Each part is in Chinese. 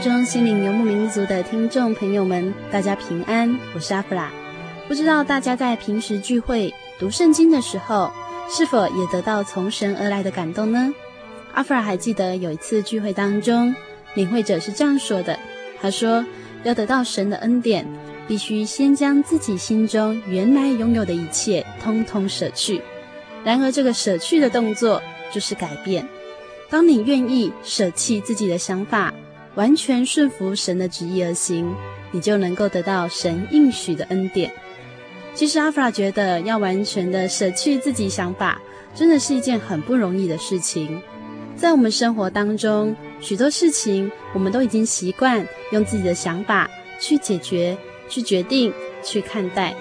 中心灵游牧民族的听众朋友们，大家平安，我是阿弗拉。不知道大家在平时聚会读圣经的时候，是否也得到从神而来的感动呢？阿弗拉还记得有一次聚会当中，领会者是这样说的：他说，要得到神的恩典，必须先将自己心中原来拥有的一切通通舍去。然而，这个舍去的动作就是改变。当你愿意舍弃自己的想法，完全顺服神的旨意而行，你就能够得到神应许的恩典。其实阿弗拉觉得，要完全的舍去自己想法，真的是一件很不容易的事情。在我们生活当中，许多事情我们都已经习惯用自己的想法去解决、去决定、去看待。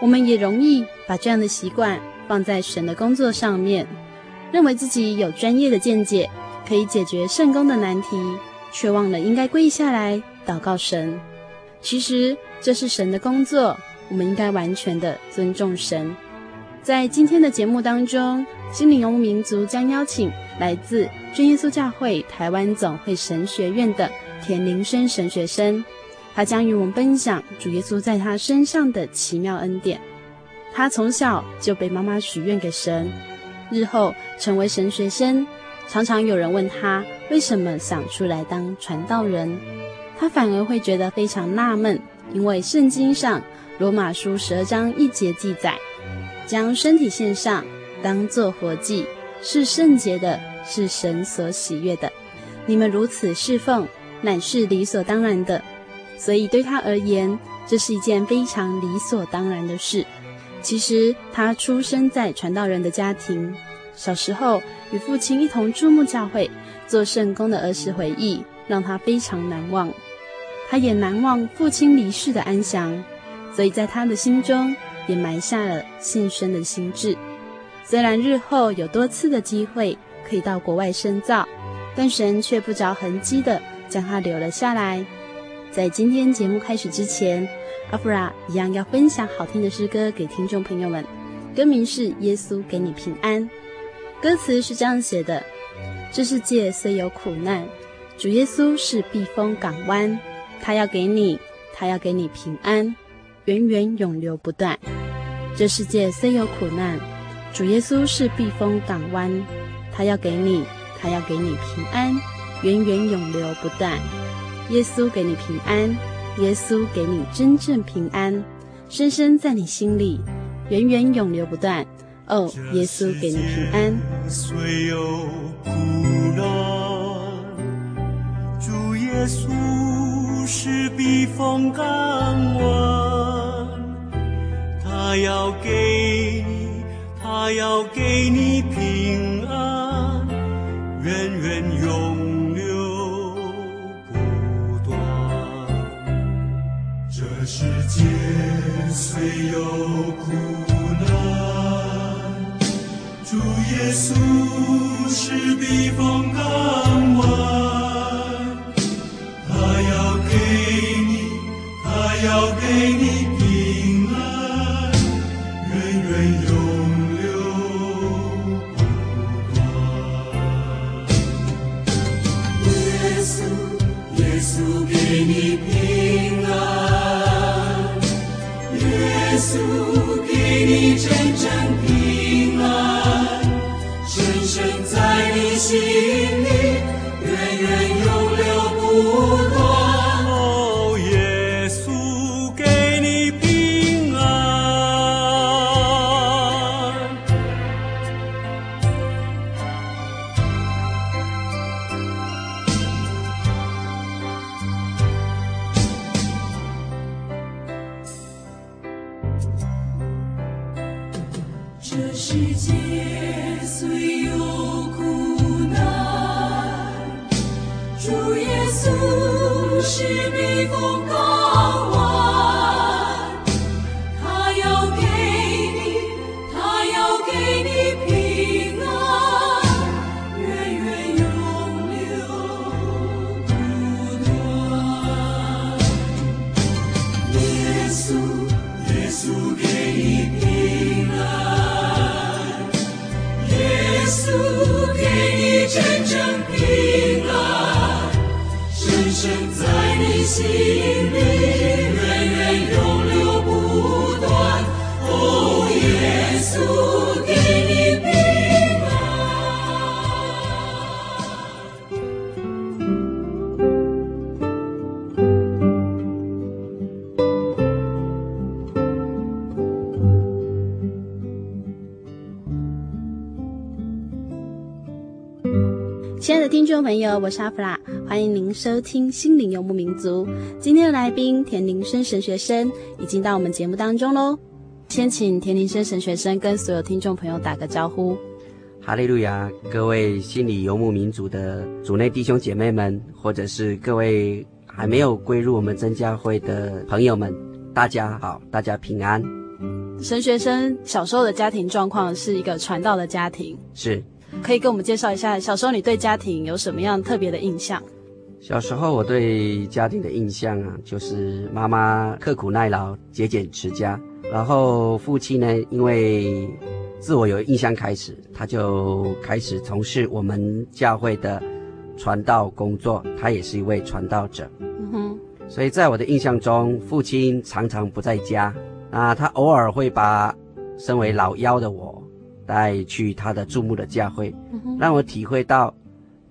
我们也容易把这样的习惯放在神的工作上面，认为自己有专业的见解，可以解决圣工的难题。却忘了应该跪下来祷告神。其实这是神的工作，我们应该完全的尊重神。在今天的节目当中，心灵游牧民族将邀请来自真耶稣教会台湾总会神学院的田林生神学生，他将与我们分享主耶稣在他身上的奇妙恩典。他从小就被妈妈许愿给神，日后成为神学生。常常有人问他为什么想出来当传道人，他反而会觉得非常纳闷，因为圣经上罗马书十二章一节记载，将身体献上当作活祭，是圣洁的，是神所喜悦的。你们如此侍奉，乃是理所当然的。所以对他而言，这是一件非常理所当然的事。其实他出生在传道人的家庭。小时候与父亲一同注目教会做圣工的儿时回忆，让他非常难忘。他也难忘父亲离世的安详，所以在他的心中也埋下了献身的心志。虽然日后有多次的机会可以到国外深造，但神却不着痕迹的将他留了下来。在今天节目开始之前，阿弗拉一样要分享好听的诗歌给听众朋友们，歌名是《耶稣给你平安》。歌词是这样写的：这世界虽有苦难，主耶稣是避风港湾，他要给你，他要给你平安，源源永流不断。这世界虽有苦难，主耶稣是避风港湾，他要给你，他要给你平安，源源永流不断。耶稣给你平安，耶稣给你真正平安，深深在你心里，源源永流不断。哦，耶稣给你平安。虽有苦难，主耶稣是避风港湾，他要给你，他要给你平安，远远永流不断。这世界虽有苦。耶稣是避风港。友，我是阿弗拉，欢迎您收听《心灵游牧民族》。今天的来宾田林生神学生已经到我们节目当中喽。先请田林生神学生跟所有听众朋友打个招呼。哈利路亚！各位心理游牧民族的主内弟兄姐妹们，或者是各位还没有归入我们真教会的朋友们，大家好，大家平安。神学生小时候的家庭状况是一个传道的家庭，是，可以跟我们介绍一下小时候你对家庭有什么样特别的印象？小时候我对家庭的印象啊，就是妈妈刻苦耐劳、节俭持家，然后父亲呢，因为自我有印象开始，他就开始从事我们教会的传道工作，他也是一位传道者。嗯哼，所以在我的印象中，父亲常常不在家，啊，他偶尔会把身为老幺的我带去他的注目的教会，让我体会到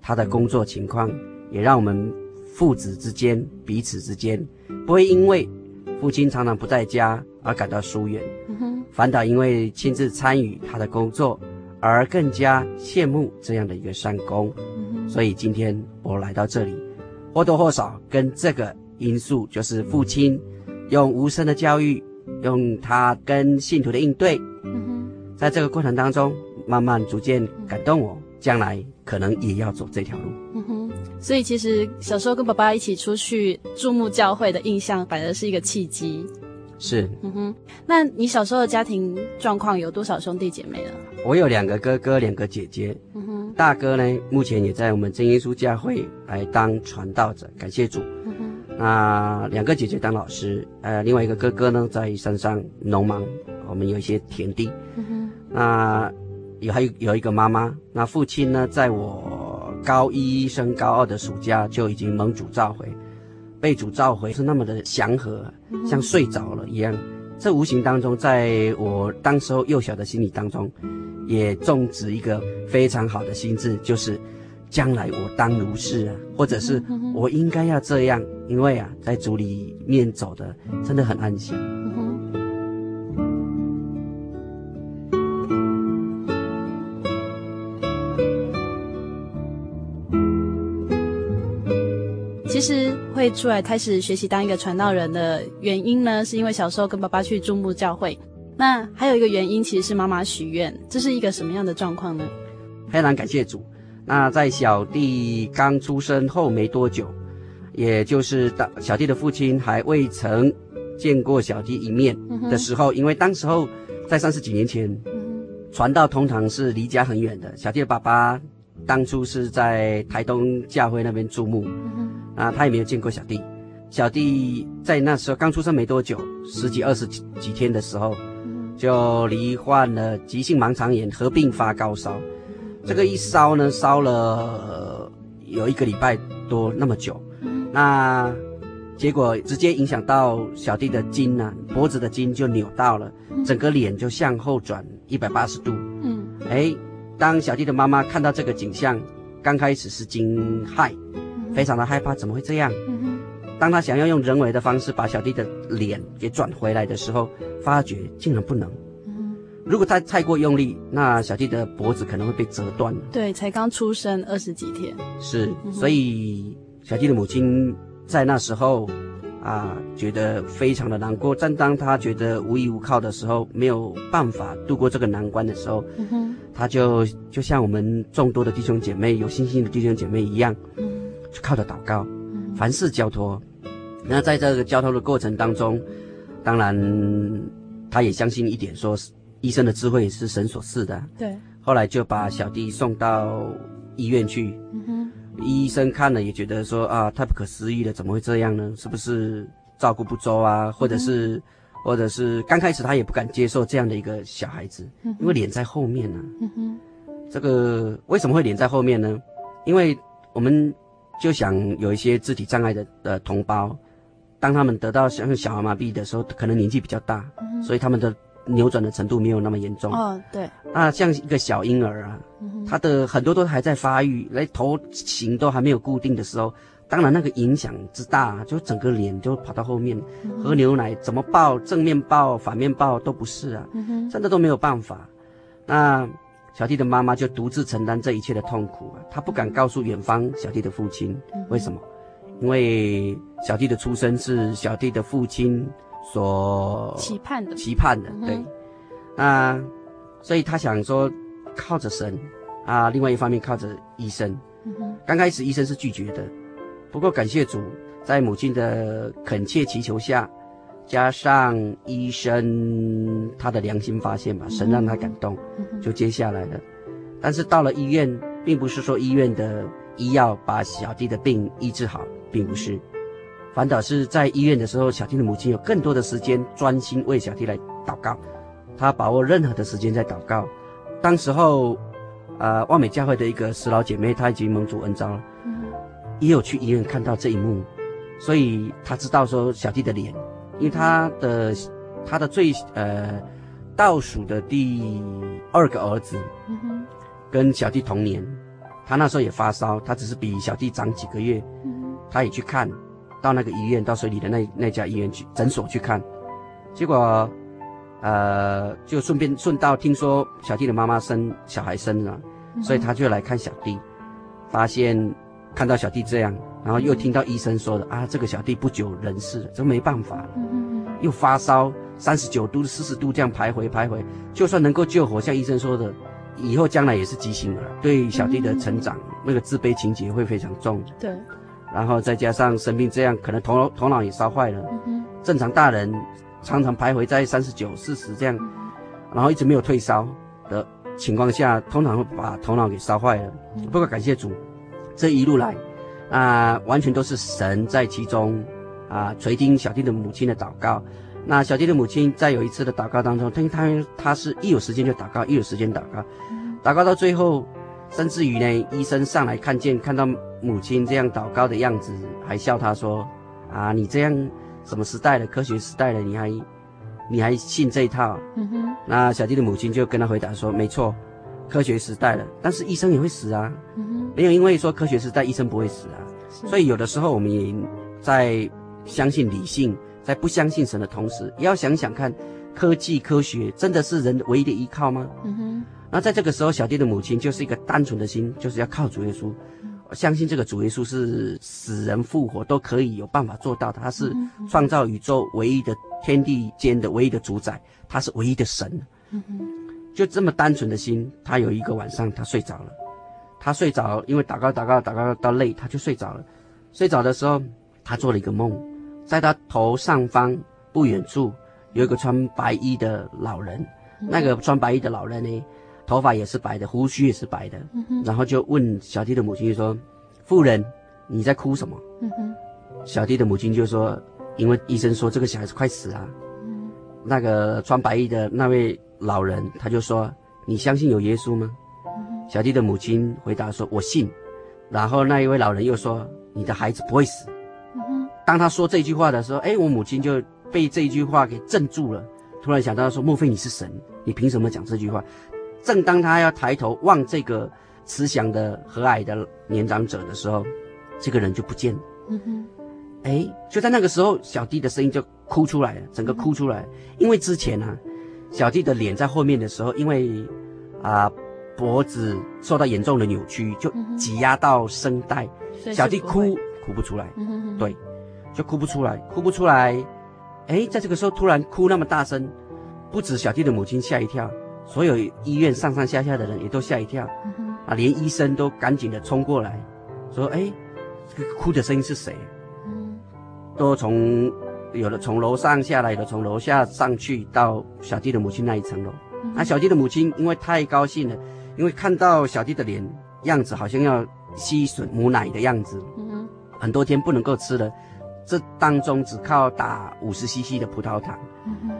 他的工作情况，也让我们父子之间、彼此之间不会因为父亲常常不在家而感到疏远，反倒因为亲自参与他的工作而更加羡慕这样的一个善工。所以今天我来到这里，或多或少跟这个因素，就是父亲用无声的教育，用他跟信徒的应对，在这个过程当中，慢慢逐渐感动我，将来可能也要走这条路。嗯哼，所以其实小时候跟爸爸一起出去注目教会的印象，反而是一个契机。是，嗯哼，那你小时候的家庭状况有多少兄弟姐妹呢？我有两个哥哥，两个姐姐。嗯哼，大哥呢，目前也在我们真耶稣教会来当传道者，感谢主。嗯哼，那两个姐姐当老师，呃，另外一个哥哥呢，在山上农忙，我们有一些田地。嗯哼，那有还有有一个妈妈，那父亲呢，在我高一升高二的暑假就已经蒙主召回，被主召回是那么的祥和，像睡着了一样。这无形当中，在我当时候幼小的心理当中，也种植一个非常好的心智，就是将来我当如是啊，或者是我应该要这样，因为啊，在主里面走的真的很安详。会出来开始学习当一个传道人的原因呢，是因为小时候跟爸爸去注目教会。那还有一个原因，其实是妈妈许愿。这是一个什么样的状况呢？非常感谢主。那在小弟刚出生后没多久，也就是当小弟的父亲还未曾见过小弟一面的时候，嗯、因为当时候在三十几年前，嗯、传道通常是离家很远的。小弟的爸爸当初是在台东教会那边注目。嗯啊，他也没有见过小弟，小弟在那时候刚出生没多久，十几二十几几天的时候，就罹患了急性盲肠炎，合并发高烧。这个一烧呢，烧了、呃、有一个礼拜多那么久，那结果直接影响到小弟的筋呢、啊，脖子的筋就扭到了，整个脸就向后转一百八十度。嗯，哎，当小弟的妈妈看到这个景象，刚开始是惊骇，非常的害怕，怎么会这样？当他想要用人为的方式把小弟的脸给转回来的时候，发觉竟然不能。如果他太过用力，那小弟的脖子可能会被折断。对，才刚出生二十几天。是，所以小弟的母亲在那时候啊，觉得非常的难过。正当他觉得无依无靠的时候，没有办法度过这个难关的时候，他就就像我们众多的弟兄姐妹、有信心的弟兄姐妹一样，嗯，就靠着祷告，凡事交托。那在这个交托的过程当中，当然他也相信一点，说是。医生的智慧是神所赐的。对，后来就把小弟送到医院去。嗯哼，医生看了也觉得说啊，太不可思议了，怎么会这样呢？是不是照顾不周啊？或者是，嗯、或者是刚开始他也不敢接受这样的一个小孩子，嗯、因为脸在后面呢、啊。嗯哼，这个为什么会脸在后面呢？因为我们就想有一些肢体障碍的的同胞，当他们得到像小儿麻痹的时候，可能年纪比较大，嗯、所以他们的。扭转的程度没有那么严重哦，对。那像一个小婴儿啊，嗯、他的很多都还在发育，连头型都还没有固定的时候，当然那个影响之大，就整个脸就跑到后面，嗯、喝牛奶怎么抱，正面抱、反面抱都不是啊，嗯、真的都没有办法。那小弟的妈妈就独自承担这一切的痛苦啊，她不敢告诉远方小弟的父亲，嗯、为什么？因为小弟的出生是小弟的父亲。所期盼的，期盼的，对，那、所以他想说，靠着神啊，另外一方面靠着医生。刚开始医生是拒绝的，不过感谢主，在母亲的恳切祈求下，加上医生他的良心发现吧，神让他感动，就接下来了。但是到了医院，并不是说医院的医药把小弟的病医治好，并不是。反倒是在医院的时候，小弟的母亲有更多的时间专心为小弟来祷告，他把握任何的时间在祷告。当时候，呃，万美教会的一个师老姐妹，她已经蒙主恩召了，嗯、也有去医院看到这一幕，所以他知道说小弟的脸，因为他的他的最呃倒数的第二个儿子，嗯、哼。跟小弟同年，他那时候也发烧，他只是比小弟长几个月，嗯、他也去看。到那个医院，到水里的那那家医院去诊所去看，结果，呃，就顺便顺道听说小弟的妈妈生小孩生了，嗯、所以他就来看小弟，发现看到小弟这样，然后又听到医生说的、嗯、啊，这个小弟不久人世了，这没办法了，嗯、哼又发烧三十九度、四十度这样徘徊徘徊，就算能够救活，像医生说的，以后将来也是畸形儿，对小弟的成长、嗯、那个自卑情节会非常重。对。然后再加上生病这样，可能头头脑也烧坏了。嗯、哼正常大人常常徘徊在三十九、四十这样，然后一直没有退烧的情况下，通常会把头脑给烧坏了。嗯、不过感谢主，这一路来啊、呃，完全都是神在其中啊，垂听小弟的母亲的祷告。那小弟的母亲在有一次的祷告当中，他他他是一有时间就祷告，一有时间祷告，嗯、祷告到最后。甚至于呢，医生上来看见，看到母亲这样祷告的样子，还笑他说：“啊，你这样什么时代了？科学时代了，你还你还信这一套？”嗯哼。那小弟的母亲就跟他回答说：“没错，科学时代了，但是医生也会死啊。嗯。没有因为说科学时代医生不会死啊。所以有的时候我们也在相信理性，在不相信神的同时，也要想想看，科技科学真的是人唯一的依靠吗？嗯哼。那在这个时候，小弟的母亲就是一个单纯的心，就是要靠主耶稣，我相信这个主耶稣是死人复活都可以有办法做到的，他是创造宇宙唯一的天地间的唯一的主宰，他是唯一的神。就这么单纯的心，他有一个晚上他睡着了，他睡着，因为祷告祷告祷告到累，他就睡着了。睡着的时候，他做了一个梦，在他头上方不远处有一个穿白衣的老人，那个穿白衣的老人呢，头发也是白的，胡须也是白的，然后就问小弟的母亲说：“妇人，你在哭什么？”小弟的母亲就说，因为医生说这个小孩子快死了。嗯，那个穿白衣的那位老人他就说：“你相信有耶稣吗？”嗯，小弟的母亲回答说：“我信。”然后那一位老人又说：“你的孩子不会死。”嗯，当他说这句话的时候，哎，我母亲就被这一句话给镇住了。突然想到说：“莫非你是神？你凭什么讲这句话？”正当他要抬头望这个慈祥的和蔼的年长者的时候，这个人就不见了。嗯哼，哎，就在那个时候，小弟的声音就哭出来了，整个哭出来。嗯、因为之前呢、啊，小弟的脸在后面的时候，因为啊、呃、脖子受到严重的扭曲，就挤压到声带，嗯、小弟哭哭不出来。嗯哼哼，对，就哭不出来，哭不出来。哎，在这个时候突然哭那么大声，不止小弟的母亲吓一跳，所有医院上上下下的人也都吓一跳。啊，连医生都赶紧的冲过来，说：“哎。”这个哭的声音是谁？嗯，都从有的从楼上下来，有的从楼下上去到小弟的母亲那一层楼。嗯、那小弟的母亲因为太高兴了，因为看到小弟的脸样子好像要吸吮母奶的样子，嗯，很多天不能够吃了，这当中只靠打五十 CC 的葡萄糖，嗯，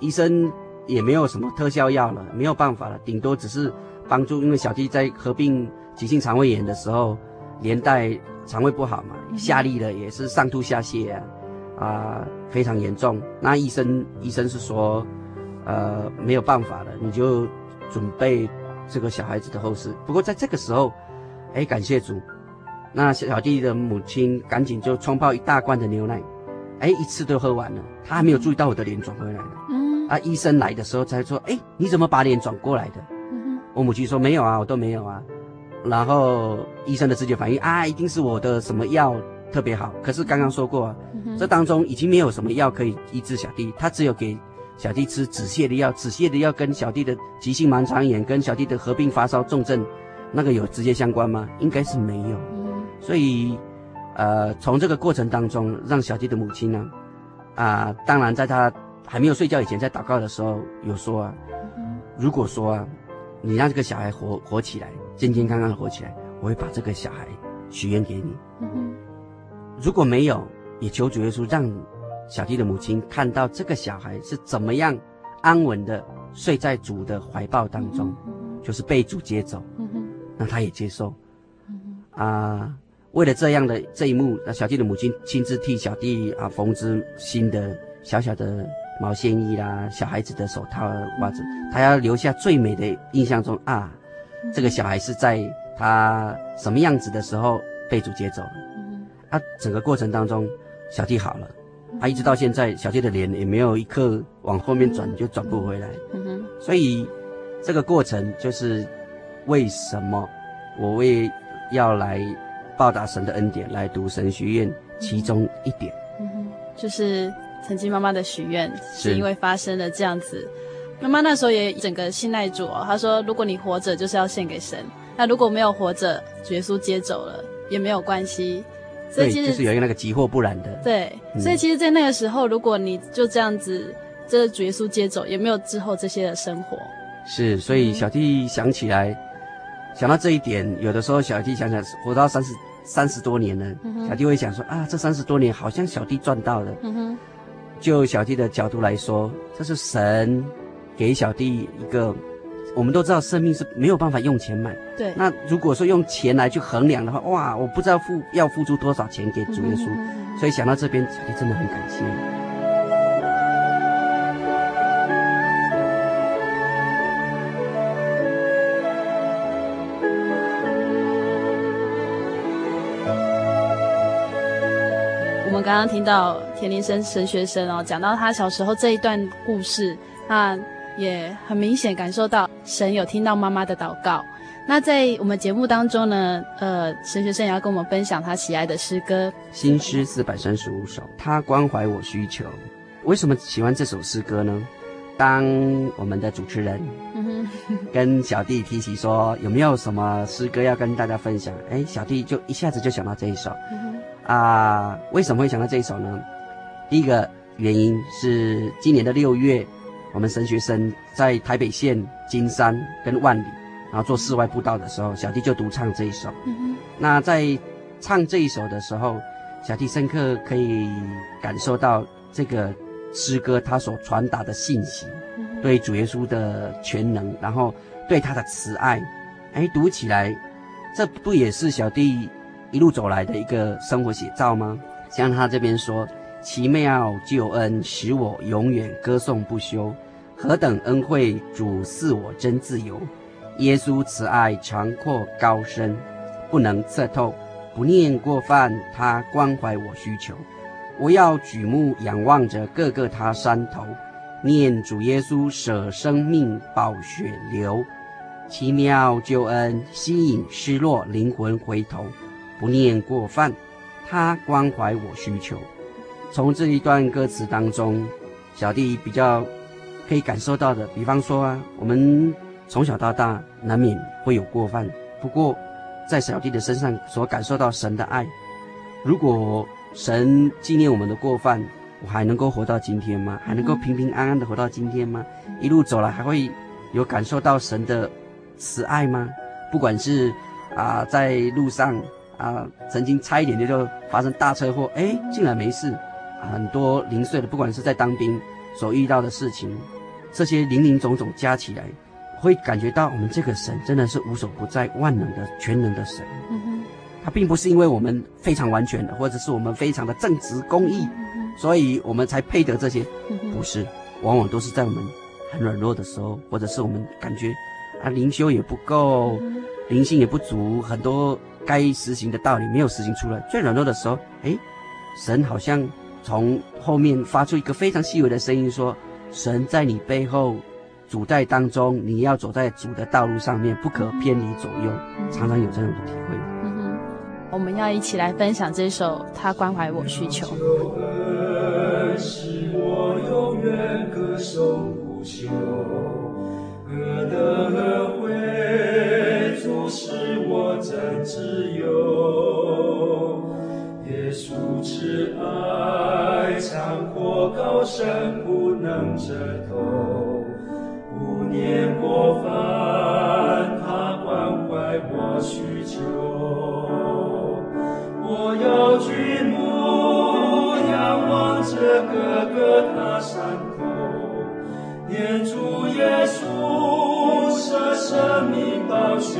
医生也没有什么特效药了，没有办法了，顶多只是帮助，因为小弟在合并急性肠胃炎的时候，连带。肠胃不好嘛，下痢了也是上吐下泻啊，啊、呃，非常严重。那医生医生是说，呃，没有办法了，你就准备这个小孩子的后事。不过在这个时候，哎，感谢主，那小弟的母亲赶紧就冲泡一大罐的牛奶，哎，一次都喝完了。他还没有注意到我的脸转回来了。嗯。啊，医生来的时候才说，哎，你怎么把脸转过来的？我母亲说没有啊，我都没有啊。然后医生的直觉反应啊，一定是我的什么药特别好。可是刚刚说过，嗯、哼这当中已经没有什么药可以医治小弟，他只有给小弟吃止泻的药。止泻的药跟小弟的急性盲肠炎跟小弟的合并发烧重症，那个有直接相关吗？应该是没有。嗯、所以，呃，从这个过程当中，让小弟的母亲呢，啊、呃，当然在他还没有睡觉以前，在祷告的时候有说啊，嗯、如果说啊，你让这个小孩活活起来。健健康康的活起来，我会把这个小孩许愿给你。嗯、哼如果没有，也求主耶稣让小弟的母亲看到这个小孩是怎么样安稳的睡在主的怀抱当中，嗯、就是被主接走。嗯、哼那他也接受。啊，为了这样的这一幕，那小弟的母亲亲自替小弟啊缝制新的小小的毛线衣啦，小孩子的手套、袜子，他要留下最美的印象中啊。这个小孩是在他什么样子的时候被主接走啊，整个过程当中，小弟好了，他、啊、一直到现在，小弟的脸也没有一刻往后面转，就转不回来。嗯、哼所以这个过程就是为什么我为要来报答神的恩典来读神学院其中一点。嗯哼，就是曾经妈妈的许愿是因为发生了这样子。妈妈那时候也整个信赖主哦，她说：“如果你活着，就是要献给神；那如果没有活着，主耶稣接走了也没有关系。”所以其实就是有一个那个急祸不然的。对，嗯、所以其实，在那个时候，如果你就这样子，这个主耶稣接走，也没有之后这些的生活。是，所以小弟想起来，嗯、想到这一点，有的时候小弟想想，活到三十三十多年了，嗯、小弟会想说啊，这三十多年好像小弟赚到了。嗯哼，就小弟的角度来说，这是神。给小弟一个，我们都知道生命是没有办法用钱买。对。那如果说用钱来去衡量的话，哇，我不知道付要付出多少钱给主耶稣。嗯嗯嗯，所以想到这边，小弟真的很感谢。我们刚刚听到田林生神学生哦，讲到他小时候这一段故事，那。也很明显感受到神有听到妈妈的祷告。那在我们节目当中呢，呃，神学生也要跟我们分享他喜爱的诗歌《新诗四百三十五首》，他关怀我需求。为什么喜欢这首诗歌呢？当我们的主持人跟小弟提起说有没有什么诗歌要跟大家分享，哎，小弟就一下子就想到这一首。啊、呃，为什么会想到这一首呢？第一个原因是今年的六月。我们神学生在台北县金山跟万里，然后做室外布道的时候，小弟就独唱这一首。嗯、哼那在唱这一首的时候，小弟深刻可以感受到这个诗歌它所传达的信息，对主耶稣的全能，然后对他的慈爱，哎，读起来，这不也是小弟一路走来的一个生活写照吗？像他这边说，奇妙救恩使我永远歌颂不休，何等恩惠，主赐我真自由。耶稣慈爱长阔高深，不能测透。不念过犯，他关怀我需求。我要举目仰望着各个他山头，念主耶稣舍生命宝血流，奇妙救恩吸引失落灵魂回头。不念过犯，他关怀我需求。从这一段歌词当中，小弟比较可以感受到的，比方说啊，我们。从小到大难免会有过犯，不过在小弟的身上所感受到神的爱。如果神纪念我们的过犯，我还能够活到今天吗？还能够平平安安的活到今天吗？一路走来还会有感受到神的慈爱吗？不管是啊、呃、在路上啊、呃、曾经差一点点就发生大车祸，哎，竟然没事。很多零碎的，不管是在当兵所遇到的事情，这些零零总总加起来。会感觉到我们这个神真的是无所不在、万能的、全能的神。嗯哼，他并不是因为我们非常完全的，或者是我们非常的正直公义，嗯、所以我们才配得这些。嗯、不是，往往都是在我们很软弱的时候，或者是我们感觉啊灵修也不够，嗯、灵性也不足，很多该实行的道理没有实行出来，最软弱的时候，哎，神好像从后面发出一个非常细微的声音说：“神在你背后。”主在当中，你要走在主的道路上面，不可偏离左右。常常有这样的体会。嗯哼，我们要一起来分享这首《他关怀我需求》。是我永远歌颂不休，何等恩惠，主使我真自阔高深，不能测透。念过犯，他关怀我需求。我要举目仰望着哥哥他山头，念主耶稣舍生命宝血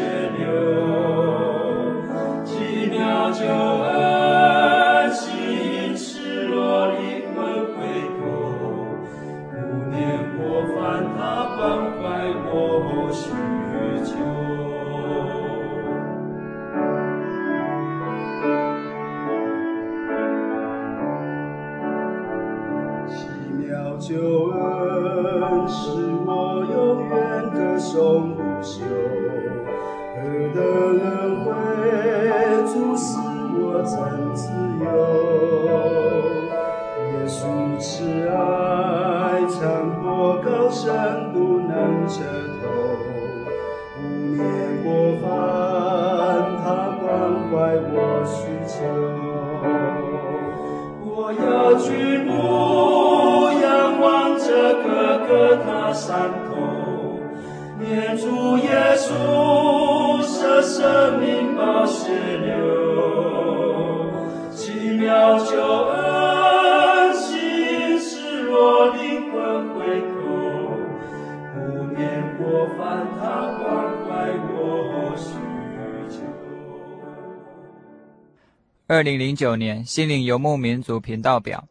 二零零九年心灵游牧民族频道表。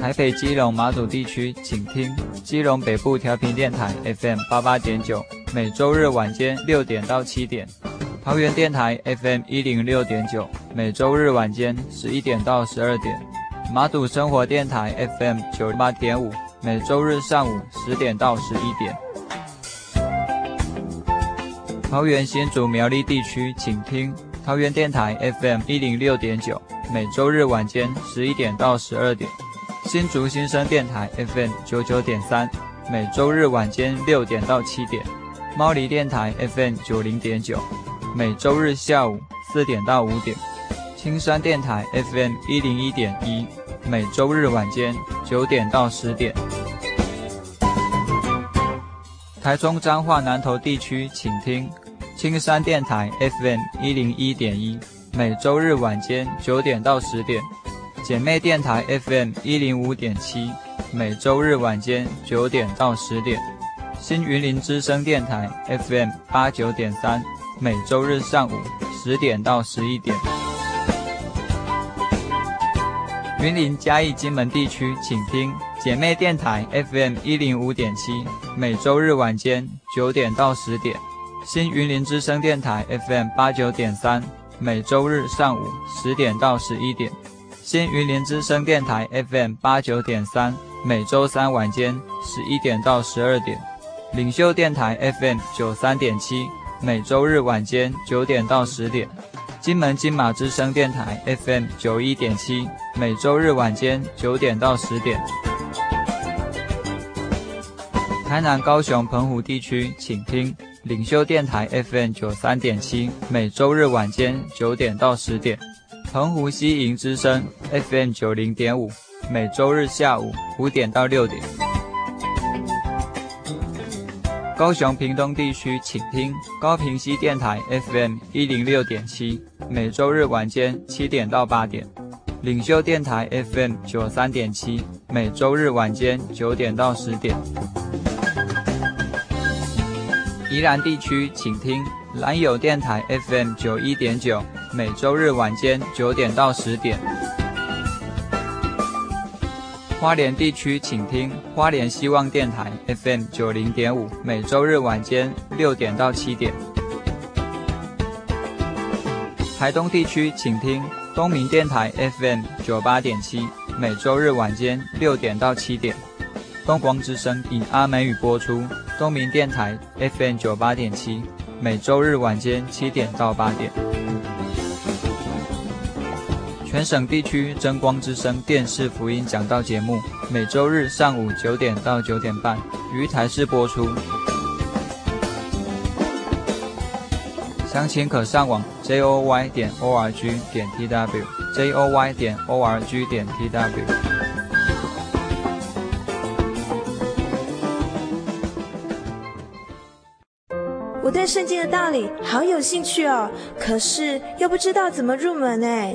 台北、基隆、马祖地区，请听基隆北部调频电台 FM 八八点九。每周日晚间六点到七点，桃园电台 FM 一零六点九；每周日晚间十一点到十二点，马祖生活电台 FM 九八点五；每周日上午十点到十一点。桃园新竹苗栗地区，请听桃园电台 FM 一零六点九；每周日晚间十一点到十二点，新竹新生电台 FM 九九点三；每周日晚间六点到七点。猫狸电台 FM 九零点九，每周日下午四点到五点；青山电台 FM 一零一点一，每周日晚间九点到十点。台中彰化南投地区，请听青山电台 FM 一零一点一，每周日晚间九点到十点；姐妹电台 FM 一零五点七，每周日晚间九点到十点；新云林之声电台 FM 八九点三，每周日上午十点到十一点。云林嘉义金门地区，请听姐妹电台 FM 一零五点七，每周日晚间九点到十点；新云林之声电台 FM 八九点三，每周日上午十点到十一点；新云林之声电台 FM 八九点三，每周三晚间十一点到十二点；领袖电台 FM 九三点七，每周日晚间九点到十点。金门金马之声电台 FM 九一点七，每周日晚间九点到十点。台南、高雄、澎湖地区，请听领袖电台 FM 九三点七，每周日晚间九点到十点。澎湖西营之声 FM 九零点五，每周日下午五点到六点。高雄屏东地区，请听高屏溪电台 FM 一零六点七，每周日晚间七点到八点；领袖电台 FM 九三点七，每周日晚间九点到十点。宜兰地区，请听兰友电台 FM 九一点九，每周日晚间九点到十点。花莲地区，请听花莲希望电台 FM 九零点五，每周日晚间六点到七点。台东地区，请听东明电台 FM 九八点七，每周日晚间六点到七点。东光之声以阿美语播出，东明电台 FM 九八点七，每周日晚间七点到八点。全省地区真光之声电视福音讲道节目，每周日上午九点到九点半于台视播出。详情可上网 joy 点 org 点 tw，joy 点 org 点 tw。我对圣经的道理好有兴趣哦，可是又不知道怎么入门哎。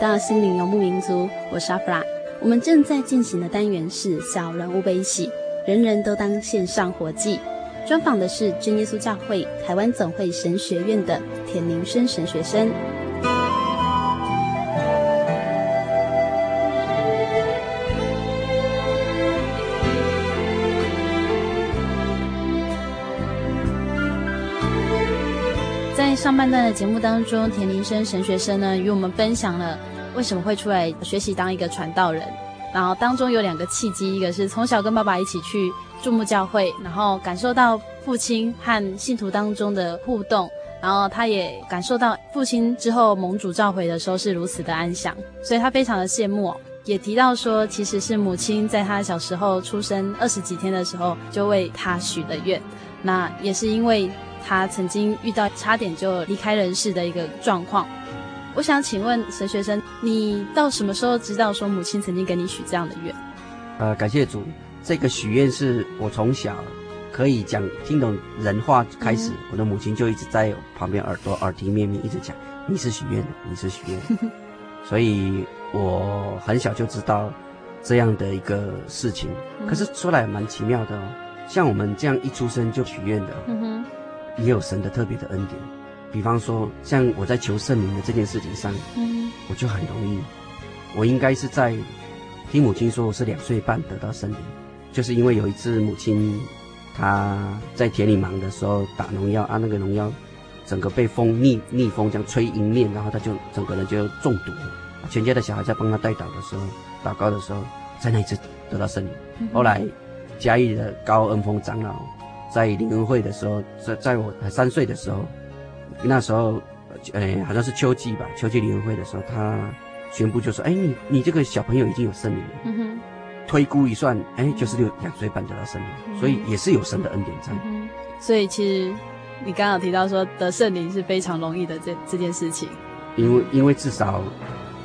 到心灵游牧民族，我是阿弗拉。我们正在进行的单元是小人物悲喜，人人都当献上活祭。专访的是真耶稣教会台湾总会神学院的田林生神学生。在上半段的节目当中，田林生神学生呢与我们分享了为什么会出来学习当一个传道人。然后当中有两个契机，一个是从小跟爸爸一起去注目教会，然后感受到父亲和信徒当中的互动，然后他也感受到父亲之后蒙主召回的时候是如此的安详，所以他非常的羡慕。也提到说，其实是母亲在他小时候出生二十几天的时候就为他许了愿，那也是因为他曾经遇到差点就离开人世的一个状况。我想请问神学生，你到什么时候知道说母亲曾经给你许这样的愿？呃，感谢主，这个许愿是我从小可以讲听懂人话开始，嗯、我的母亲就一直在旁边耳朵耳提面命一直讲，你是许愿的，你是许愿，所以我很小就知道这样的一个事情。嗯、可是说来蛮奇妙的哦，像我们这样一出生就许愿的，嗯哼，也有神的特别的恩典。比方说，像我在求圣灵的这件事情上，嗯，我就很容易。我应该是在听母亲说，我是两岁半得到圣灵，就是因为有一次母亲她在田里忙的时候打农药啊，那个农药整个被风逆逆风这样吹迎面，然后她就整个人就中毒了。全家的小孩在帮她代祷的时候，祷告的时候，在那一次得到圣灵。嗯、后来嘉义的高恩峰长老在灵恩会的时候，在在我才三岁的时候。那时候，呃，好像是秋季吧，秋季联会的时候，他宣布就说：“哎，你你这个小朋友已经有圣灵了。嗯哼”推估一算，哎，就是六两岁半得到圣灵，嗯、所以也是有神的恩典在。嗯、所以其实你刚刚有提到说得圣灵是非常容易的这这件事情。因为因为至少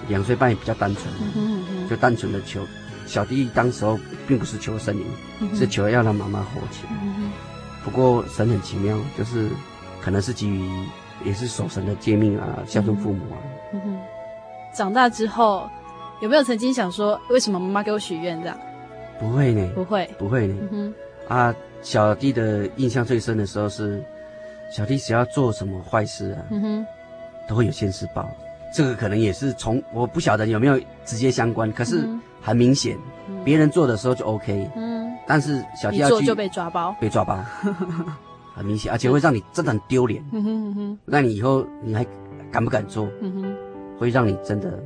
两岁半也比较单纯，就单纯的求。小弟当时候并不是求圣灵，嗯、是求要让妈妈活起来。不过神很奇妙，就是可能是基于。也是守神的诫命啊，孝顺父母啊。嗯哼。长大之后，有没有曾经想说，为什么妈妈给我许愿这样？不会呢。不会。不会呢。嗯哼。啊，小弟的印象最深的时候是，小弟只要做什么坏事啊，嗯哼，都会有现世报。这个可能也是从我不晓得有没有直接相关，可是很明显，别人做的时候就 OK。嗯。但是小弟要去做就被抓包。被抓包。很明显，而且会让你真的很丢脸。嗯哼嗯哼，那你以后你还敢不敢做？嗯哼，会让你真的，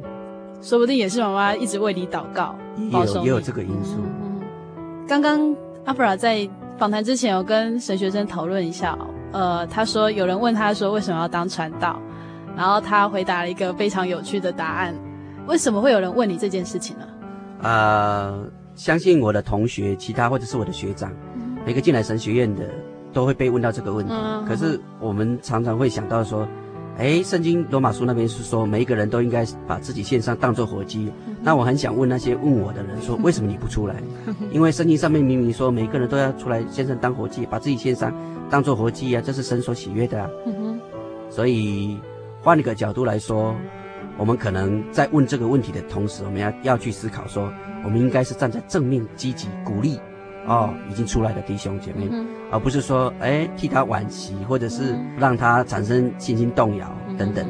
说不定也是妈妈一直为你祷告，也有也有这个因素。刚刚阿弗拉在访谈之前有跟神学生讨论一下，呃，他说有人问他说为什么要当传道，然后他回答了一个非常有趣的答案。为什么会有人问你这件事情呢？呃，相信我的同学，其他或者是我的学长，嗯、每个进来神学院的。都会被问到这个问题，嗯、可是我们常常会想到说，哎，圣经罗马书那边是说每一个人都应该把自己献上当做活祭。嗯、那我很想问那些问我的人说，为什么你不出来？因为圣经上面明明说每个人都要出来献上当活祭，把自己献上当做活祭啊，这是神所喜悦的啊。嗯、所以换一个角度来说，我们可能在问这个问题的同时，我们要要去思考说，我们应该是站在正面、积极、鼓励。哦，已经出来的弟兄姐妹，嗯、而不是说，哎，替他惋惜，或者是让他产生信心动摇等等。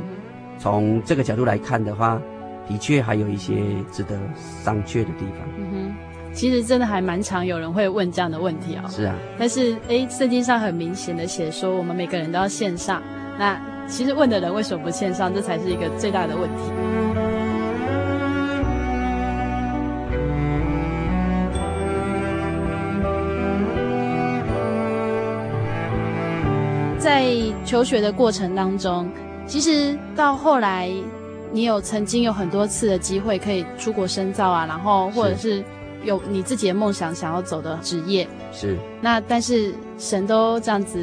从这个角度来看的话，的确还有一些值得商榷的地方。嗯哼，其实真的还蛮常有人会问这样的问题哦。是啊。但是，哎，圣经上很明显的写说，我们每个人都要献上。那其实问的人为什么不献上，这才是一个最大的问题。求学的过程当中，其实到后来，你有曾经有很多次的机会可以出国深造啊，然后或者是有你自己的梦想想要走的职业，是。那但是神都这样子，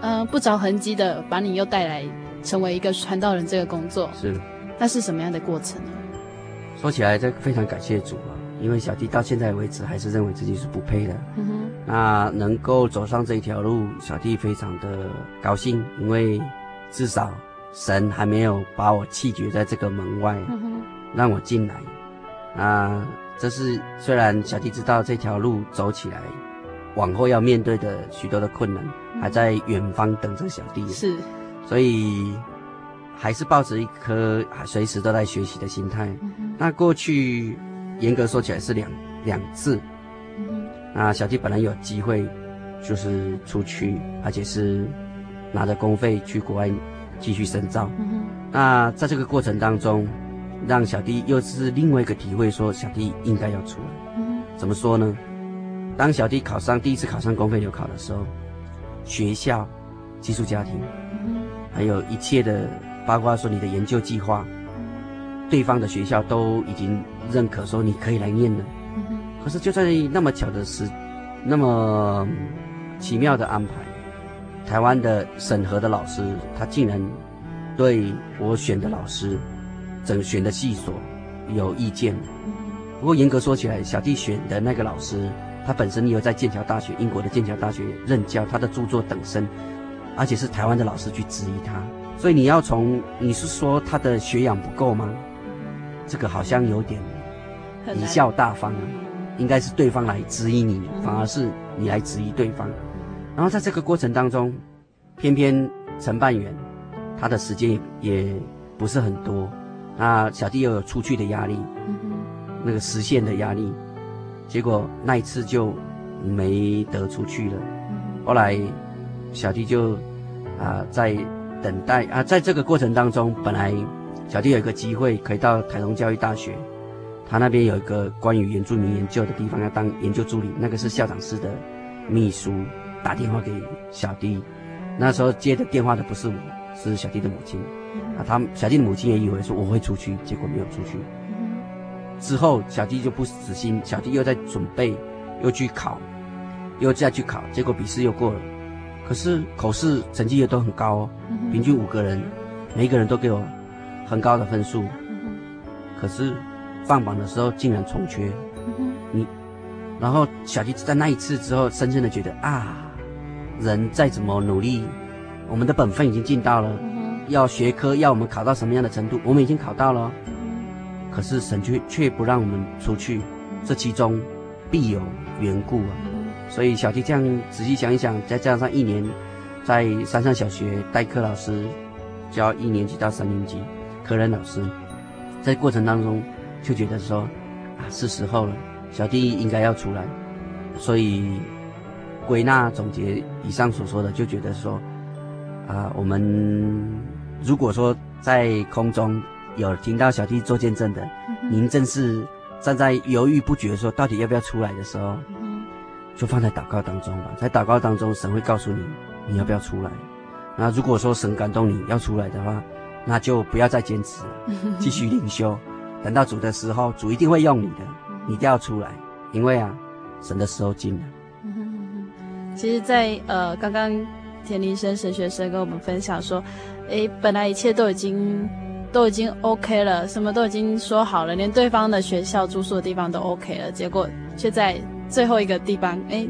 嗯、呃，不着痕迹的把你又带来成为一个传道人这个工作，是。那是什么样的过程呢？说起来，这非常感谢主啊。因为小弟到现在为止还是认为自己是不配的，嗯、哼那能够走上这一条路，小弟非常的高兴，因为至少神还没有把我弃绝在这个门外，嗯、让我进来。啊这是虽然小弟知道这条路走起来，往后要面对的许多的困难，嗯、还在远方等着小弟，是，所以还是抱着一颗随时都在学习的心态。嗯、那过去。严格说起来是两两次，嗯、那小弟本来有机会，就是出去，而且是拿着公费去国外继续深造。嗯、那在这个过程当中，让小弟又是另外一个体会，说小弟应该要出来。怎么说呢？当小弟考上第一次考上公费留考的时候，学校、寄宿家庭，还有一切的，包括说你的研究计划，对方的学校都已经认可说你可以来念了。可是就在那么巧的时，那么奇妙的安排，台湾的审核的老师，他竟然对我选的老师，整选的系所有意见。不过严格说起来，小弟选的那个老师，他本身也有在剑桥大学，英国的剑桥大学任教，他的著作等身，而且是台湾的老师去质疑他，所以你要从你是说他的学养不够吗？这个好像有点贻笑大方啊。应该是对方来质疑你，反而是你来质疑对方。然后在这个过程当中，偏偏承办员他的时间也不是很多，那小弟又有出去的压力，那个实现的压力，结果那一次就没得出去了。后来小弟就啊在等待啊，在这个过程当中，本来小弟有一个机会可以到台东教育大学。他那边有一个关于原住民研究的地方，要当研究助理，那个是校长室的秘书打电话给小弟，那时候接的电话的不是我，是小弟的母亲，啊，他小弟的母亲也以为说我会出去，结果没有出去。之后小弟就不死心，小弟又在准备，又去考，又再去考，结果笔试又过了，可是口试成绩也都很高哦，平均五个人，每一个人都给我很高的分数，可是。放榜的时候竟然重缺，你，然后小弟在那一次之后，深深的觉得啊，人再怎么努力，我们的本分已经尽到了，要学科要我们考到什么样的程度，我们已经考到了，可是神却却不让我们出去，这其中必有缘故啊。所以小弟这样仔细想一想，再加上一年在山上小学代课老师教一年级到三年级，科任老师，在过程当中。就觉得说，啊，是时候了，小弟应该要出来，所以归纳总结以上所说的，就觉得说，啊，我们如果说在空中有听到小弟做见证的，您正是站在犹豫不决，说到底要不要出来的时候，就放在祷告当中吧，在祷告当中，神会告诉你你要不要出来。那如果说神感动你要出来的话，那就不要再坚持，继续灵修。等到主的时候，主一定会用你的，你一定要出来，因为啊，神的时候近了。其实在，在呃，刚刚田林生神学生跟我们分享说，诶，本来一切都已经都已经 OK 了，什么都已经说好了，连对方的学校住宿的地方都 OK 了，结果却在最后一个地方，诶，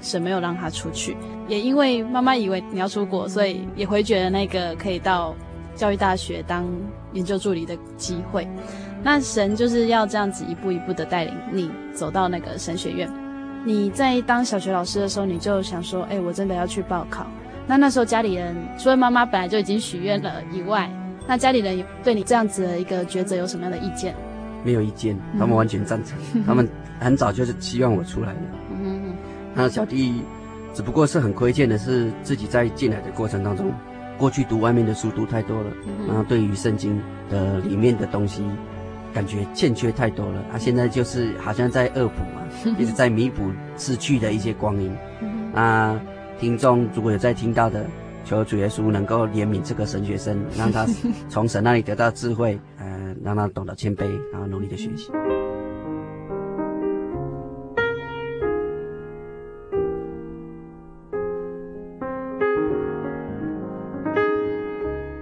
神没有让他出去，也因为妈妈以为你要出国，所以也回绝了那个可以到教育大学当研究助理的机会。那神就是要这样子一步一步的带领你走到那个神学院。你在当小学老师的时候，你就想说，哎，我真的要去报考。那那时候家里人除了妈妈本来就已经许愿了以外，那家里人对你这样子的一个抉择有什么样的意见？没有意见，他们完全赞成。嗯、他们很早就是希望我出来的。嗯哼，那小弟只不过是很亏欠的是自己在进来的过程当中，过去读外面的书读太多了，嗯、然后对于圣经的里面的东西。感觉欠缺太多了，他、啊、现在就是好像在恶补嘛，一直在弥补失去的一些光阴。那听众如果有在听到的，求主耶稣能够怜悯这个神学生，让他从神那里得到智慧，呃，让他懂得谦卑，然后努力的学习。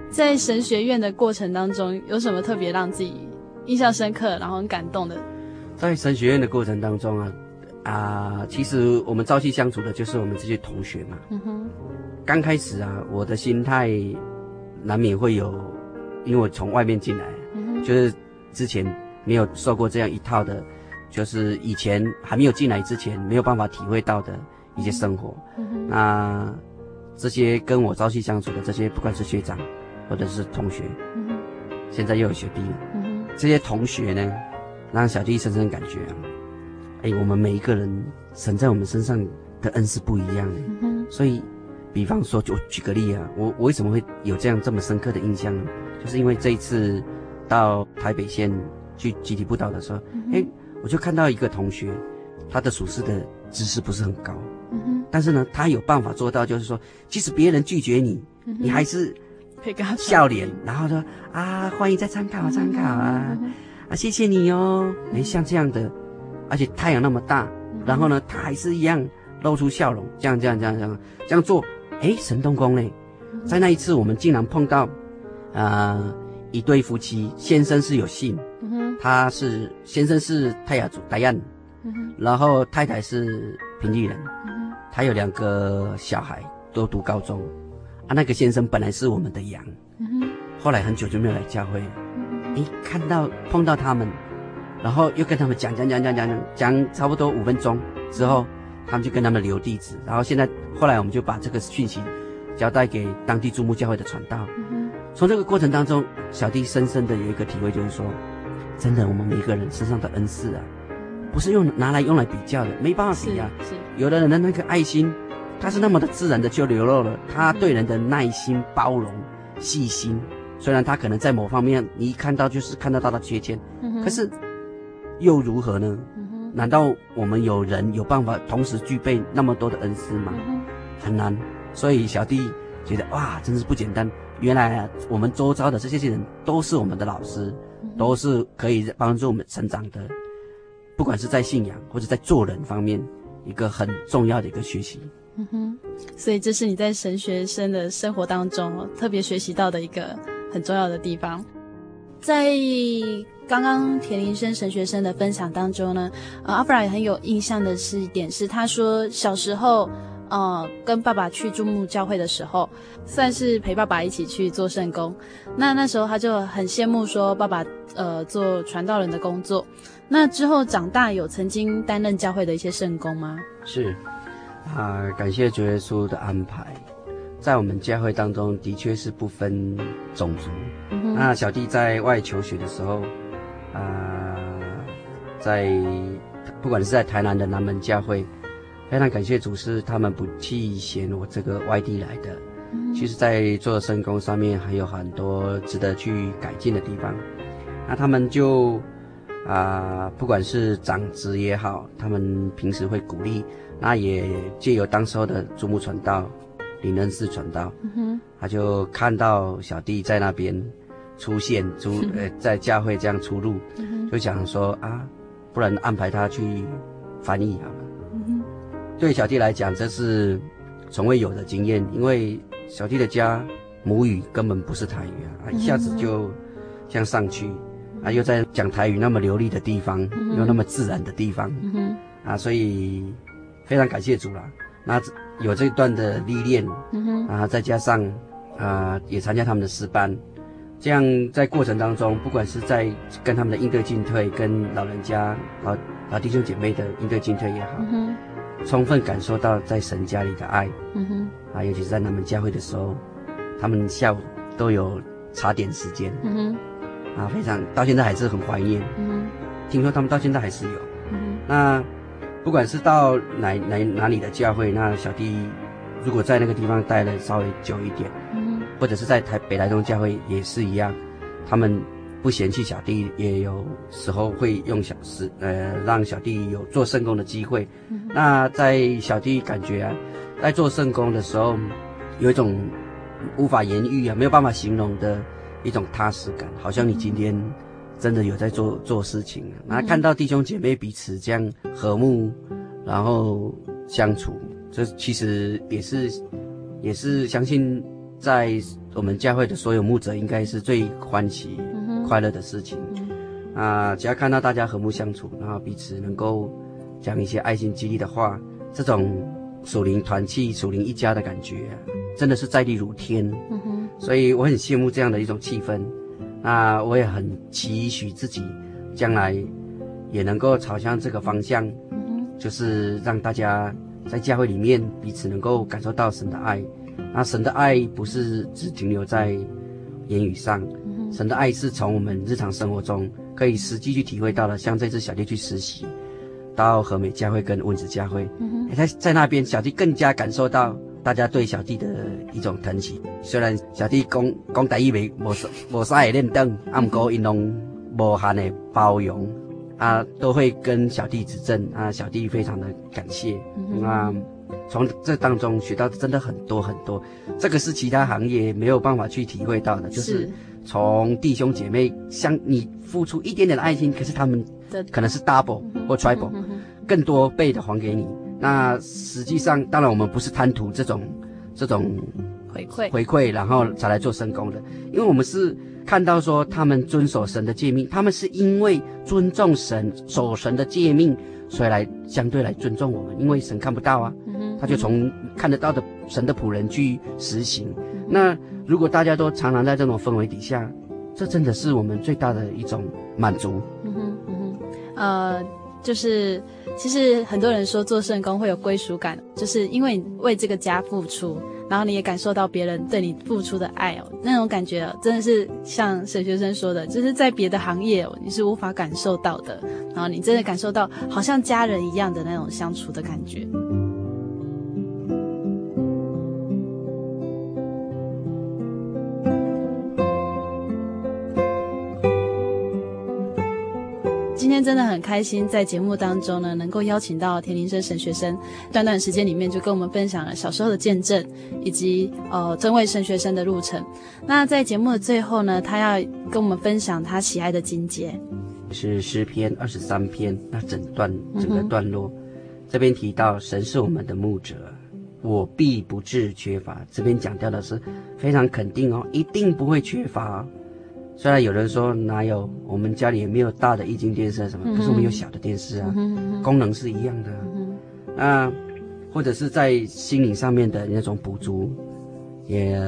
在神学院的过程当中，有什么特别让自己印象深刻，然后很感动的，在神学院的过程当中啊，啊，其实我们朝夕相处的就是我们这些同学嘛。嗯哼。刚开始啊，我的心态难免会有，因为我从外面进来。就是之前没有受过这样一套的，就是以前还没有进来之前没有办法体会到的一些生活。嗯哼。那这些跟我朝夕相处的这些，不管是学长或者是同学。现在又有学弟了。嗯这些同学呢，让小弟深深感觉啊，哎，我们每一个人神在我们身上的恩是不一样。的。嗯、所以，比方说，就举个例啊，我我为什么会有这样这么深刻的印象呢？就是因为这一次到台北县去集体布道的时候，哎、嗯，我就看到一个同学，他的属世的知识不是很高，嗯，但是呢，他有办法做到，就是说，即使别人拒绝你，嗯、你还是笑脸，然后说啊，欢迎再参考参考啊，嗯、啊，谢谢你哦，哎，像这样的，而且太阳那么大，然后呢，他还是一样露出笑容，这样这样这样这样这样。做，哎，神动工嘞。在那一次，我们竟然碰到，呃，一对夫妻，先生是有信，嗯、哼。他是先生是泰雅族达安，嗯、哼。然后太太是平地人，他有两个小孩都读高中，啊，那个先生本来是我们的羊，嗯、后来很久就没有来教会了，哎、嗯，看到碰到他们，然后又跟他们讲讲讲讲讲讲讲差不多五分钟之后，他们就跟他们留地址，然后现在后来我们就把这个讯息。交代给当地注目教会的传道。从这个过程当中，小弟深深的有一个体会，就是说，真的，我们每一个人身上的恩赐啊，不是用拿来用来比较的，没办法比啊。是，是有的人的那个爱心，他是那么的自然的就流露了，他对人的耐心、包容、细心。虽然他可能在某方面你一看到就是看得到他的缺陷，可是又如何呢？难道我们有人有办法同时具备那么多的恩师吗？很难。所以小弟觉得哇，真是不简单。原来啊，我们周遭的这些人都是我们的老师，都是可以帮助我们成长的，不管是在信仰或者在做人方面，一个很重要的一个学习。嗯哼，所以这是你在神学生的生活当中特别学习到的一个很重要的地方。在刚刚田林生神学生的分享当中呢，呃，阿弗拉也很有印象的是一点是，他说小时候。呃，跟爸爸去注目教会的时候，算是陪爸爸一起去做圣工。那那时候他就很羡慕说爸爸呃做传道人的工作。那之后长大有曾经担任教会的一些圣工吗？是啊，呃，感谢主耶稣的安排，在我们教会当中的确是不分种族。嗯。那小弟在外求学的时候，啊，呃，在不管是在台南的南门教会。非常感谢主事，他们不弃嫌我这个外地来的。嗯、其实，在做圣工上面还有很多值得去改进的地方。那他们就啊、呃，不管是长子也好，他们平时会鼓励。那也借由当时候的注目传道、林恩赐传道，嗯、他就看到小弟在那边出现出呃，在教会这样出入，嗯、就想说啊，不然安排他去翻译好了。对小弟来讲，这是从未有的经验，因为小弟的家母语根本不是台语啊，啊一下子就像上去，啊，又在讲台语那么流利的地方，又那么自然的地方，啊，所以非常感谢主了。那有这段的历练，啊，再加上啊，也参加他们的师班，这样在过程当中，不管是在跟他们的应对进退，跟老人家老老弟兄姐妹的应对进退也好。充分感受到在神家里的爱，啊，尤其是在他们教会的时候，他们下午都有茶点时间，啊，非常到现在还是很怀念，听说他们到现在还是有，那不管是到哪哪哪里的教会，那小弟如果在那个地方待了稍微久一点，嗯，或者是在台北台东教会也是一样，他们。不嫌弃小弟，也有时候会用小事，呃，让小弟有做圣工的机会。嗯、那在小弟感觉啊，在做圣工的时候，有一种无法言喻啊，没有办法形容的一种踏实感，好像你今天真的有在做做事情。那、看到弟兄姐妹彼此这样和睦，然后相处，这其实也是也是相信在我们教会的所有牧者应该是最欢喜。快乐的事情，啊，只要看到大家和睦相处，然后彼此能够讲一些爱心激励的话，这种属灵团契、属灵一家的感觉，真的是在地如天。嗯哼，所以我很羡慕这样的一种气氛，那我也很期许自己将来也能够朝向这个方向，就是让大家在教会里面彼此能够感受到神的爱。那神的爱不是只停留在言语上。神的爱是从我们日常生活中可以实际去体会到的，像这次小弟去实习，到和美教会跟温子教会，在、在那边小弟更加感受到大家对小弟的一种疼惜。虽然小弟讲讲台语没无无啥会认得，啊，不过因拢无限的包容，啊，都会跟小弟指正，啊，小弟非常的感谢。嗯、啊，从这当中学到真的很多很多，这个是其他行业没有办法去体会到的，就是从弟兄姐妹向你付出一点点的爱心，可是他们可能是 double 或 triple，更多倍的还给你。那实际上，当然我们不是贪图这种这种回馈回馈，然后才来做圣工的，因为我们是看到说他们遵守神的诫命，他们是因为尊重神守神的诫命，所以来相对来尊重我们，因为神看不到啊，他就从看得到的神的仆人去实行。那如果大家都常常在这种氛围底下，这真的是我们最大的一种满足。嗯哼，嗯哼，呃。就是，其实很多人说做圣工会有归属感，就是因为你为这个家付出，然后你也感受到别人对你付出的爱哦，那种感觉真的是像沈学生说的，就是在别的行业你是无法感受到的，然后你真的感受到好像家人一样的那种相处的感觉。今天真的很开心，在节目当中呢，能够邀请到田林生神学生，短短时间里面就跟我们分享了小时候的见证，以及呃真为神学生的路程。那在节目的最后呢，他要跟我们分享他喜爱的经节，是诗篇二十三篇那整段整个段落，这边提到神是我们的牧者，我必不致缺乏。这边讲到的是非常肯定哦，一定不会缺乏、虽然有人说哪有，我们家里也没有大的液晶电视啊什么，嗯、可是我们有小的电视啊，嗯、功能是一样的。嗯、啊，或者是在心灵上面的那种补足，也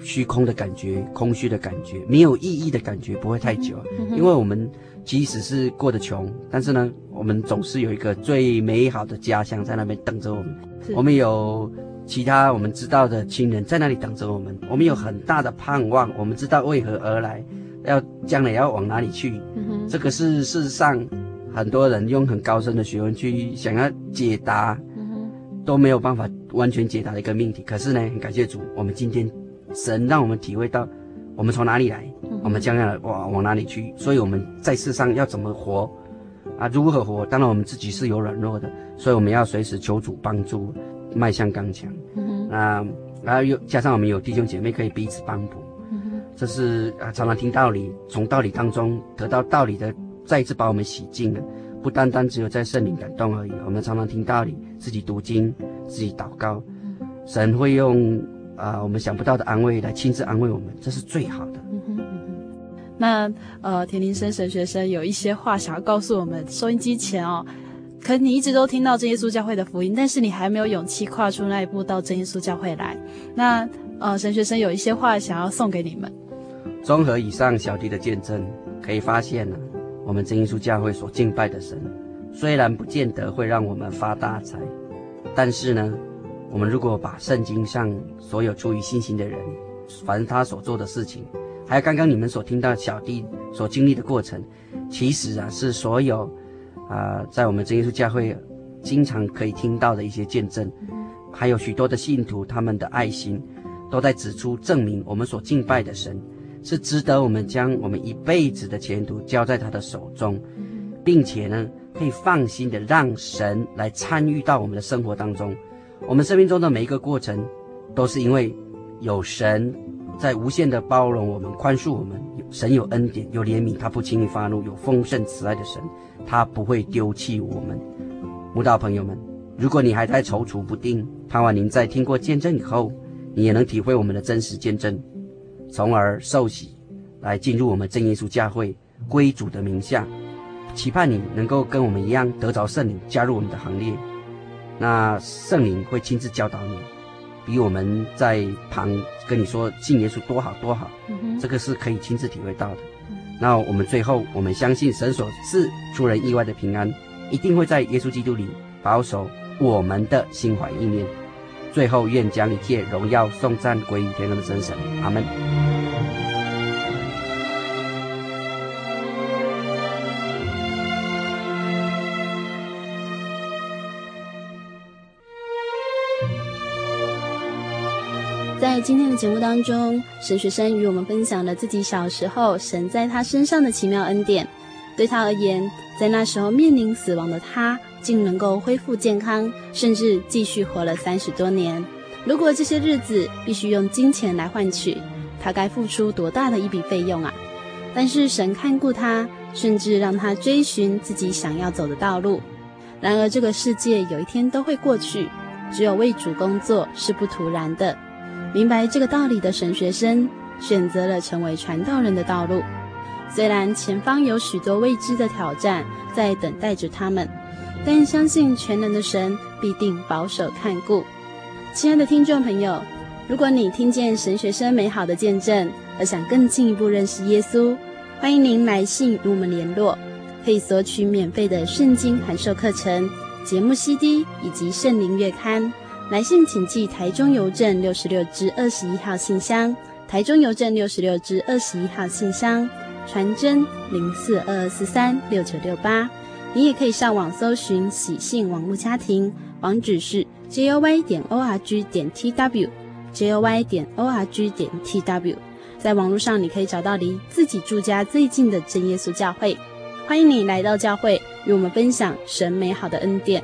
虚空的感觉、空虚的感觉、没有意义的感觉不会太久，嗯、因为我们即使是过得穷，但是呢，我们总是有一个最美好的家乡在那边等着我们。我们有其他我们知道的亲人在那里等着我们，我们有很大的盼望，我们知道为何而来。要将来要往哪里去？嗯、这个是事实上很多人用很高深的学问去想要解答，嗯、都没有办法完全解答的一个命题。可是呢，很感谢主，我们今天神让我们体会到我们从哪里来，嗯、我们将来往往哪里去。所以我们在世上要怎么活啊？如何活？当然我们自己是有软弱的，所以我们要随时求主帮助，迈向刚强。嗯、哼啊，然后又加上我们有弟兄姐妹可以彼此帮补。这是啊，常常听道理，从道理当中得到道理的，再一次把我们洗净了。不单单只有在圣灵感动而已，我们常常听道理，自己读经，自己祷告，神会用啊我们想不到的安慰来亲自安慰我们，这是最好的。嗯哼嗯哼。那呃，田林生神学生有一些话想要告诉我们，收音机前哦，可你一直都听到真耶稣教会的福音，但是你还没有勇气跨出那一步到真耶稣教会来。那呃，神学生有一些话想要送给你们。综合以上小弟的见证，可以发现呢，我们真耶稣教会所敬拜的神，虽然不见得会让我们发大财，但是呢，我们如果把圣经上所有出于信心的人，凡他所做的事情，还有刚刚你们所听到小弟所经历的过程，其实啊，是所有啊、在我们真耶稣教会经常可以听到的一些见证，还有许多的信徒他们的爱心，都在指出证明我们所敬拜的神。是值得我们将我们一辈子的前途交在他的手中，并且呢，可以放心的让神来参与到我们的生活当中。我们生命中的每一个过程，都是因为有神在无限的包容我们、宽恕我们。神有恩典、有怜悯，他不轻易发怒；有丰盛慈爱的神，他不会丢弃我们。慕道朋友们，如果你还在踌躇不定，盼望您在听过见证以后，你也能体会我们的真实见证。从而受洗，来进入我们真耶稣教会，归主的名下，期盼你能够跟我们一样得着圣灵，加入我们的行列。那圣灵会亲自教导你，比我们在旁跟你说信耶稣多好多好，嗯、这个是可以亲自体会到的。嗯、那我们最后，我们相信神所赐出人意外的平安，一定会在耶稣基督里保守我们的心怀意念。最后，愿将一切荣耀送赞归于天上的真神。阿门。在今天的节目当中，神学生与我们分享了自己小时候神在他身上的奇妙恩典。对他而言，在那时候面临死亡的他，竟能够恢复健康，甚至继续活了三十多年。如果这些日子必须用金钱来换取，他该付出多大的一笔费用啊！但是神看顾他，甚至让他追寻自己想要走的道路。然而，这个世界有一天都会过去，只有为主工作是不徒然的。明白这个道理的神学生，选择了成为传道人的道路。虽然前方有许多未知的挑战在等待着他们，但相信全能的神必定保守看顾。亲爱的听众朋友，如果你听见神学生美好的见证，而想更进一步认识耶稣，欢迎您来信与我们联络，可以索取免费的圣经函授课程、节目 CD 以及圣灵月刊。来信请寄台中邮政六十六支二十一号信箱，台中邮政六十六支二十一号信箱。传真零四二二四三六九六八，你也可以上网搜寻喜信网络家庭，网址是 j o y 点 o r g 点 t w j o y 点 o r g 点 t w，在网络上你可以找到离自己住家最近的真耶稣教会，欢迎你来到教会与我们分享神美好的恩典。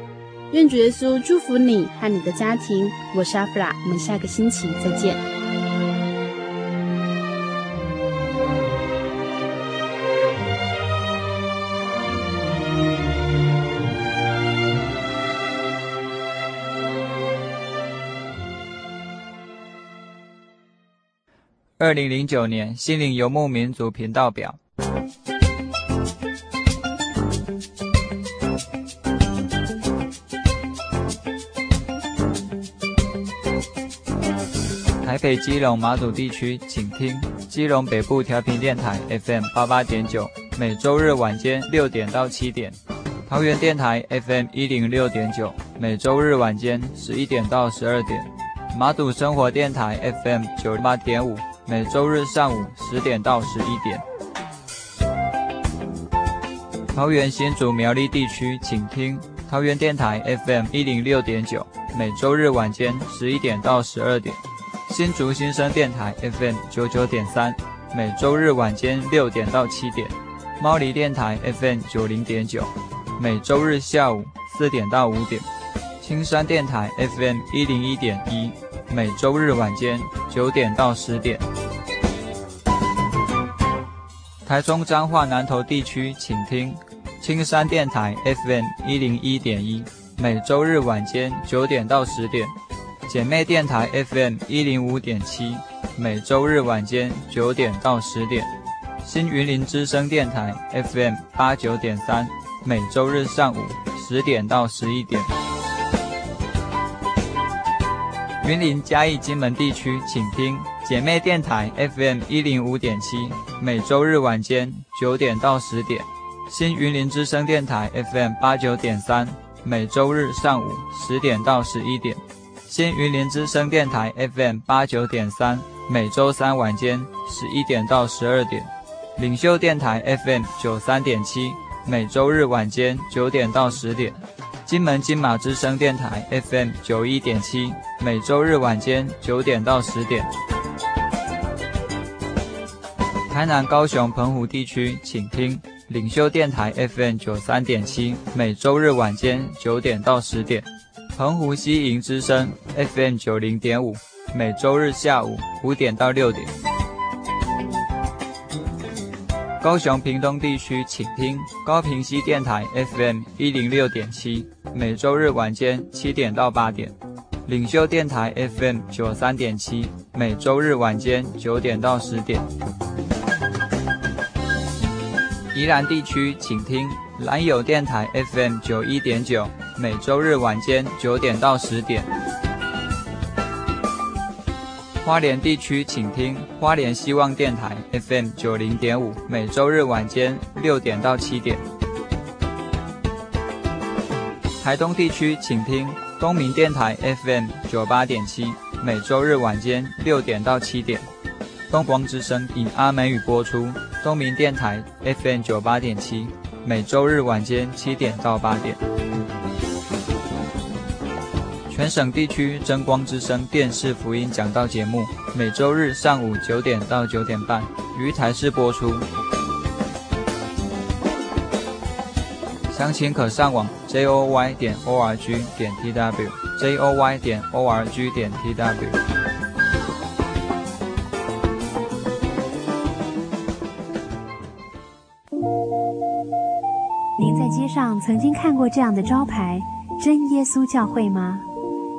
愿主耶稣祝福你和你的家庭。我是阿弗拉，我们下个星期再见。二零零九年心灵游牧民族频道表。台北、基隆、马祖地区，请听基隆北部调频电台 FM 八八点九，每周日晚间六点到七点；桃园电台 FM 一零六点九，每周日晚间十一点到十二点；马祖生活电台 FM 九八点五。每周日上午十点到十一点，桃园新竹苗栗地区请听桃园电台 FM 一零六点九，每周日晚间十一点到十二点，新竹新生电台 FM 九九点三，每周日晚间六点到七点，猫狸电台 FM 九零点九，每周日下午四点到五点，青山电台 FM 一零一点一。每周日晚间九点到十点，台中彰化南投地区请听青山电台 FM 一零一点一，每周日晚间九点到十点，姐妹电台 FM 一零五点七，每周日晚间九点到十点，新云林之声电台 FM 八九点三，每周日上午十点到十一点。云林嘉义金门地区，请听姐妹电台 FM 一零五点七，每周日晚间九点到十点；新云林之声电台 FM 八九点三，每周日上午十点到十一点；新云林之声电台 FM 八九点三，每周三晚间十一点到十二点；领袖电台 FM 九三点七，每周日晚间九点到十点。金门金马之声电台 FM 九一点七，每周日晚间九点到十点。台南、高雄、澎湖地区，请听领袖电台 FM 九三点七，每周日晚间九点到十点。澎湖西营之声 FM 九零点五，每周日下午五点到六点。高雄屏东地区，请听高屏溪电台 FM 一零六点七，每周日晚间七点到八点；领袖电台 FM 九三点七，每周日晚间九点到十点。宜兰地区，请听兰友电台 FM 九一点九，每周日晚间九点到十点。花莲地区，请听花莲希望电台 FM 九零点五，每周日晚间六点到七点。台东地区，请听东明电台 FM 九八点七，每周日晚间六点到七点。东光之声以阿美语播出，东明电台 FM 九八点七，每周日晚间七点到八点。全省地区真光之声电视福音讲道节目，每周日上午九点到九点半于台视播出。详情可上网 joy 点 org 点 tw joy 点 org 点 tw。您在街上曾经看过这样的招牌“真耶稣教会”吗？